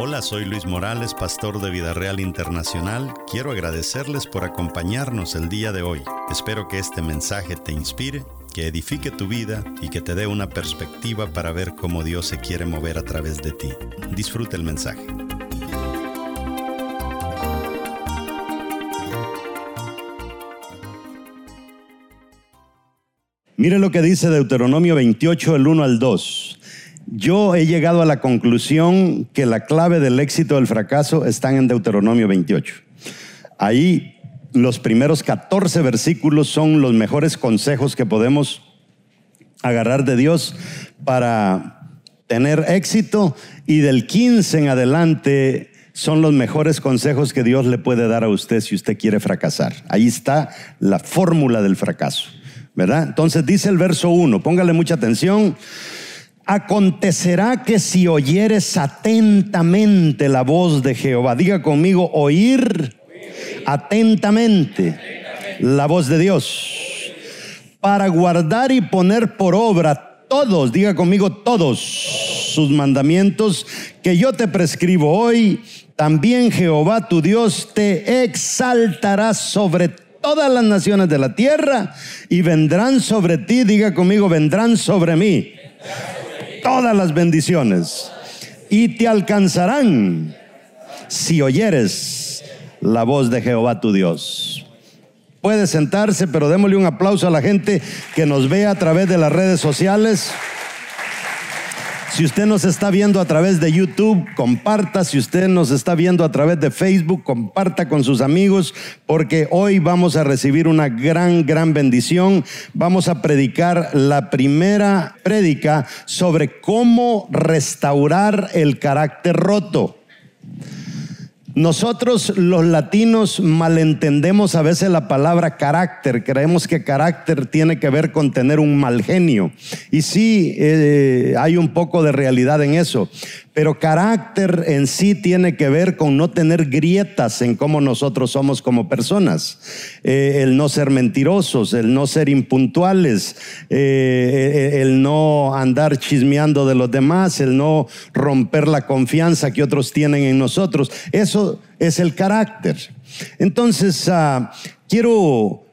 Hola, soy Luis Morales, pastor de Vida Real Internacional. Quiero agradecerles por acompañarnos el día de hoy. Espero que este mensaje te inspire, que edifique tu vida y que te dé una perspectiva para ver cómo Dios se quiere mover a través de ti. Disfruta el mensaje. Mire lo que dice Deuteronomio 28, el 1 al 2. Yo he llegado a la conclusión que la clave del éxito del fracaso está en Deuteronomio 28. Ahí los primeros 14 versículos son los mejores consejos que podemos agarrar de Dios para tener éxito y del 15 en adelante son los mejores consejos que Dios le puede dar a usted si usted quiere fracasar. Ahí está la fórmula del fracaso. ¿verdad? Entonces dice el verso 1, póngale mucha atención. Acontecerá que si oyeres atentamente la voz de Jehová, diga conmigo, oír atentamente la voz de Dios, para guardar y poner por obra todos, diga conmigo todos sus mandamientos que yo te prescribo hoy, también Jehová tu Dios te exaltará sobre todas las naciones de la tierra y vendrán sobre ti, diga conmigo, vendrán sobre mí todas las bendiciones y te alcanzarán si oyeres la voz de Jehová tu Dios. Puede sentarse, pero démosle un aplauso a la gente que nos ve a través de las redes sociales. Si usted nos está viendo a través de YouTube, comparta. Si usted nos está viendo a través de Facebook, comparta con sus amigos, porque hoy vamos a recibir una gran, gran bendición. Vamos a predicar la primera prédica sobre cómo restaurar el carácter roto. Nosotros los latinos malentendemos a veces la palabra carácter, creemos que carácter tiene que ver con tener un mal genio. Y sí, eh, hay un poco de realidad en eso, pero carácter en sí tiene que ver con no tener grietas en cómo nosotros somos como personas. Eh, el no ser mentirosos, el no ser impuntuales, eh, el no andar chismeando de los demás, el no romper la confianza que otros tienen en nosotros. Eso es el carácter. Entonces, ah, quiero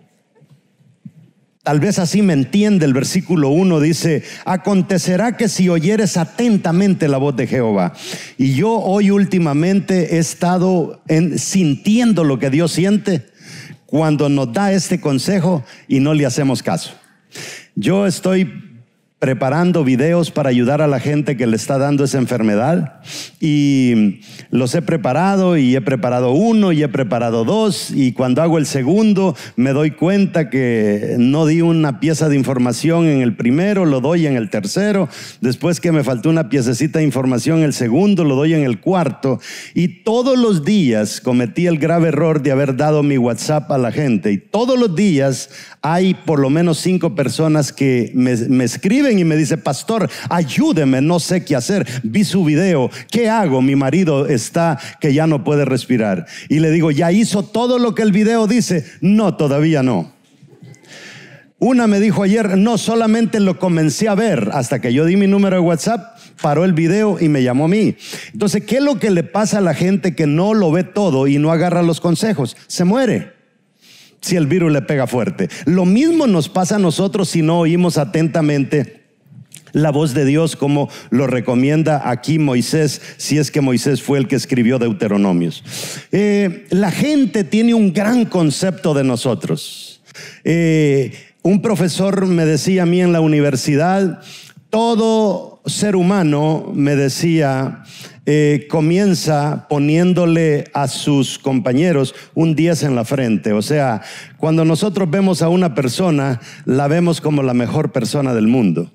Tal vez así me entiende el versículo 1, dice, acontecerá que si oyeres atentamente la voz de Jehová. Y yo hoy últimamente he estado sintiendo lo que Dios siente cuando nos da este consejo y no le hacemos caso. Yo estoy preparando videos para ayudar a la gente que le está dando esa enfermedad. Y los he preparado y he preparado uno y he preparado dos. Y cuando hago el segundo me doy cuenta que no di una pieza de información en el primero, lo doy en el tercero, después que me faltó una piececita de información en el segundo, lo doy en el cuarto. Y todos los días cometí el grave error de haber dado mi WhatsApp a la gente. Y todos los días hay por lo menos cinco personas que me, me escriben y me dice, pastor, ayúdeme, no sé qué hacer. Vi su video, ¿qué hago? Mi marido está que ya no puede respirar. Y le digo, ¿ya hizo todo lo que el video dice? No, todavía no. Una me dijo ayer, no, solamente lo comencé a ver hasta que yo di mi número de WhatsApp, paró el video y me llamó a mí. Entonces, ¿qué es lo que le pasa a la gente que no lo ve todo y no agarra los consejos? Se muere si el virus le pega fuerte. Lo mismo nos pasa a nosotros si no oímos atentamente la voz de Dios como lo recomienda aquí Moisés, si es que Moisés fue el que escribió Deuteronomios. Eh, la gente tiene un gran concepto de nosotros. Eh, un profesor me decía a mí en la universidad, todo ser humano, me decía, eh, comienza poniéndole a sus compañeros un 10 en la frente. O sea, cuando nosotros vemos a una persona, la vemos como la mejor persona del mundo.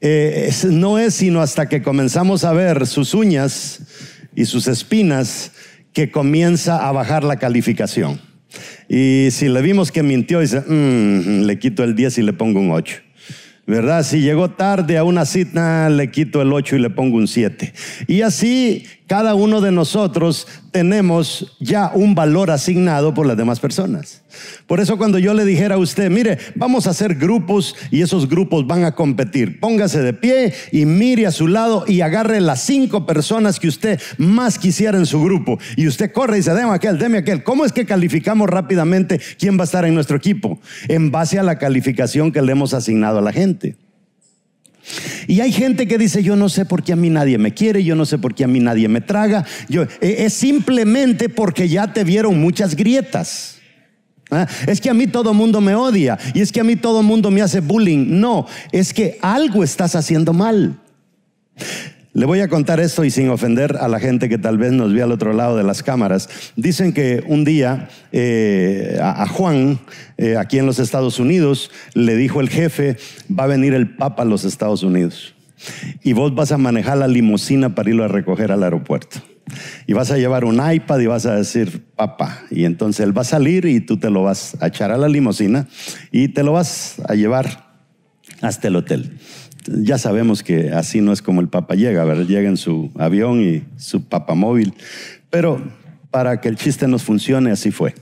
Eh, no es sino hasta que comenzamos a ver sus uñas y sus espinas que comienza a bajar la calificación. Y si le vimos que mintió, dice, mm, le quito el 10 y le pongo un 8. ¿Verdad? Si llegó tarde a una cita, le quito el 8 y le pongo un 7. Y así cada uno de nosotros tenemos ya un valor asignado por las demás personas. Por eso cuando yo le dijera a usted, mire, vamos a hacer grupos y esos grupos van a competir, póngase de pie y mire a su lado y agarre las cinco personas que usted más quisiera en su grupo. Y usted corre y dice, deme aquel, deme aquel. ¿Cómo es que calificamos rápidamente quién va a estar en nuestro equipo? En base a la calificación que le hemos asignado a la gente. Y hay gente que dice, yo no sé por qué a mí nadie me quiere, yo no sé por qué a mí nadie me traga. Yo, eh, es simplemente porque ya te vieron muchas grietas. ¿Ah? Es que a mí todo mundo me odia y es que a mí todo mundo me hace bullying. No, es que algo estás haciendo mal. Le voy a contar esto y sin ofender a la gente que tal vez nos ve al otro lado de las cámaras. Dicen que un día eh, a, Juan, eh, aquí en los Estados Unidos, le dijo el jefe, va a venir el Papa a los Estados Unidos. Y vos vas a manejar la limusina para irlo a recoger al aeropuerto. Y vas a llevar un iPad y vas a decir, papá. Y entonces él va a salir y tú te lo vas a echar a la limusina y te lo vas a llevar hasta el hotel ya sabemos que así no es como el Papa llega, ¿verdad? Llega en su avión y su papamóvil. Pero para que el chiste nos funcione, así fue.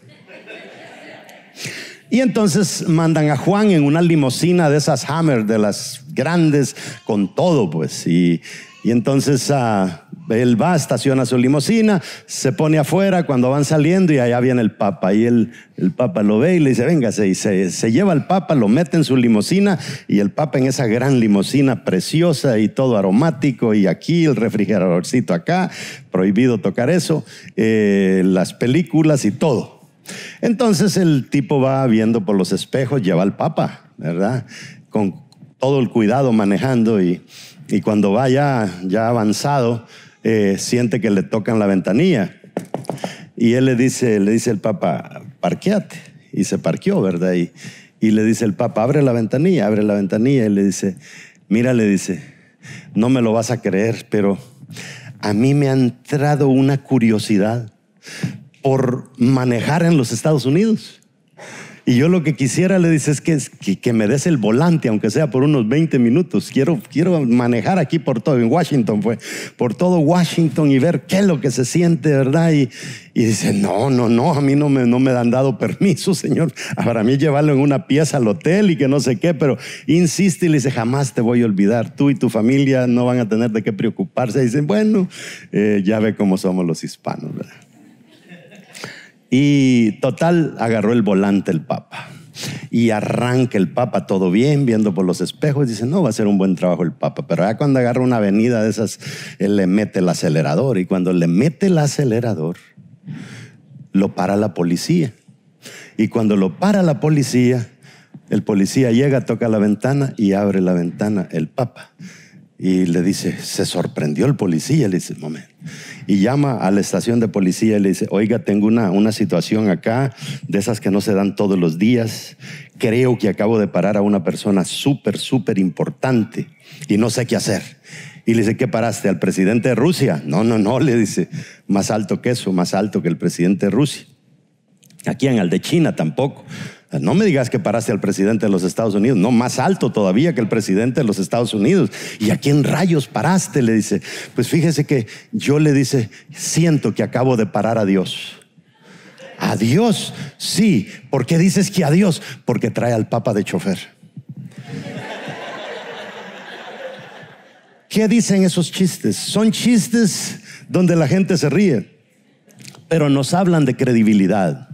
Y entonces mandan a Juan en una limusina de esas Hammer, de las grandes, con todo, pues. Y, entonces uh, él va, estaciona su limusina, se pone afuera cuando van saliendo y allá viene el Papa. Y el, el Papa lo ve y le dice, véngase. Y se, se lleva al Papa, lo mete en su limusina y el Papa en esa gran limusina preciosa y todo aromático y aquí el refrigeradorcito acá, prohibido tocar eso, eh, las películas y todo. Entonces el tipo va viendo por los espejos, lleva al Papa, ¿verdad? Con todo el cuidado manejando y, y cuando va ya, ya avanzado, eh, siente que le tocan la ventanilla. Y él le dice, le dice el Papa, parqueate. Y se parqueó, ¿verdad? Y, y le dice el Papa, abre la ventanilla, abre la ventanilla. Y le dice, mira, le dice, no me lo vas a creer, pero a mí me ha entrado una curiosidad por manejar en los Estados Unidos. Y yo lo que quisiera, le dice, es que, que, me des el volante, aunque sea por unos 20 minutos. Quiero, quiero manejar aquí por todo, en Washington fue, por todo Washington y ver qué es lo que se siente, ¿verdad? Y, y dice, no, no, no, a mí no me, no me han dado permiso, Señor. Para mí llevarlo en una pieza al hotel y que no sé qué, pero insiste y le dice, jamás te voy a olvidar. Tú y tu familia no van a tener de qué preocuparse. Y dicen, bueno, eh, ya ve cómo somos los hispanos, ¿verdad? Y total, agarró el volante el Papa. Y arranca el Papa todo bien, viendo por los espejos, dice, no, va a ser un buen trabajo el Papa. Pero ya cuando agarra una avenida de esas, él le mete el acelerador. Y cuando le mete el acelerador, lo para la policía. Y cuando lo para la policía, el policía llega, toca la ventana y abre la ventana el Papa. Y le dice, se sorprendió el policía, le dice, momento. Y llama a la estación de policía y le dice, oiga, tengo una, una situación acá, de esas que no se dan todos los días. Creo que acabo de parar a una persona súper, súper importante y no sé qué hacer. Y le dice, ¿qué paraste? ¿Al presidente de Rusia? No, no, no, le dice, más alto que eso, más alto que el presidente de Rusia. Aquí en el de China tampoco. No me digas que paraste al presidente de los Estados Unidos, no, más alto todavía que el presidente de los Estados Unidos. ¿Y a quién rayos paraste? Le dice, pues fíjese que yo le dice, siento que acabo de parar a Dios. ¿A Dios? Sí. ¿Por qué dices que a Dios? Porque trae al Papa de chofer. ¿Qué dicen esos chistes? Son chistes donde la gente se ríe, pero nos hablan de credibilidad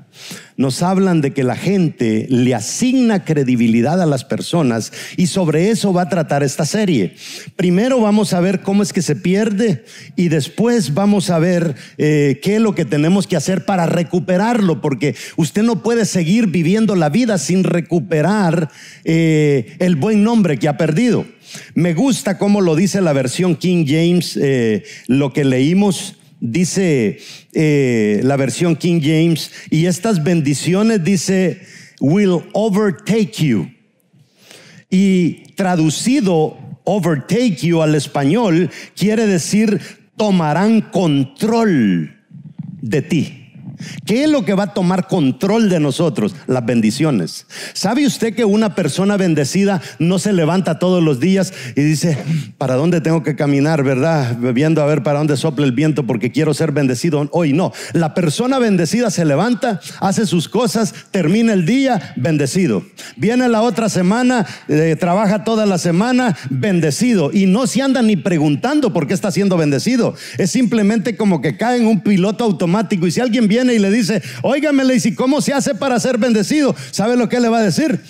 nos hablan de que la gente le asigna credibilidad a las personas y sobre eso va a tratar esta serie. Primero vamos a ver cómo es que se pierde y después vamos a ver eh, qué es lo que tenemos que hacer para recuperarlo, porque usted no puede seguir viviendo la vida sin recuperar eh, el buen nombre que ha perdido. Me gusta cómo lo dice la versión King James, eh, lo que leímos dice eh, la versión King James, y estas bendiciones dice, will overtake you. Y traducido overtake you al español quiere decir tomarán control de ti. ¿Qué es lo que va a tomar control de nosotros? Las bendiciones. ¿Sabe usted que una persona bendecida no se levanta todos los días y dice, ¿para dónde tengo que caminar, verdad? Viendo a ver para dónde sopla el viento porque quiero ser bendecido hoy. No, la persona bendecida se levanta, hace sus cosas, termina el día bendecido. Viene la otra semana, eh, trabaja toda la semana bendecido y no se anda ni preguntando por qué está siendo bendecido. Es simplemente como que cae en un piloto automático y si alguien viene y le dice, óigame, le dice, ¿cómo se hace para ser bendecido? ¿Sabe lo que le va a decir?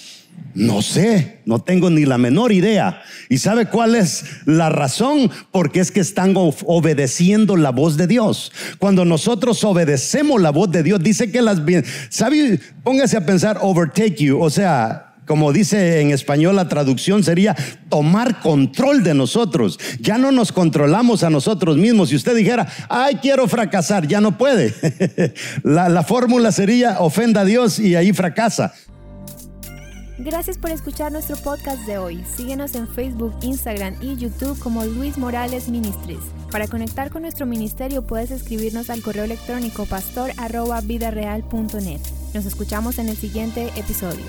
No sé, no tengo ni la menor idea. ¿Y sabe cuál es la razón? Porque es que están obedeciendo la voz de Dios. Cuando nosotros obedecemos la voz de Dios, dice que las ¿sabe? Póngase a pensar overtake you, o sea, como dice en español la traducción sería tomar control de nosotros. Ya no nos controlamos a nosotros mismos. Si usted dijera, ay, quiero fracasar, ya no puede. la, la fórmula sería ofenda a Dios y ahí fracasa. Gracias por escuchar nuestro podcast de hoy. Síguenos en Facebook, Instagram y YouTube como Luis Morales Ministries. Para conectar con nuestro ministerio puedes escribirnos al correo electrónico pastor@vidareal.net. Nos escuchamos en el siguiente episodio.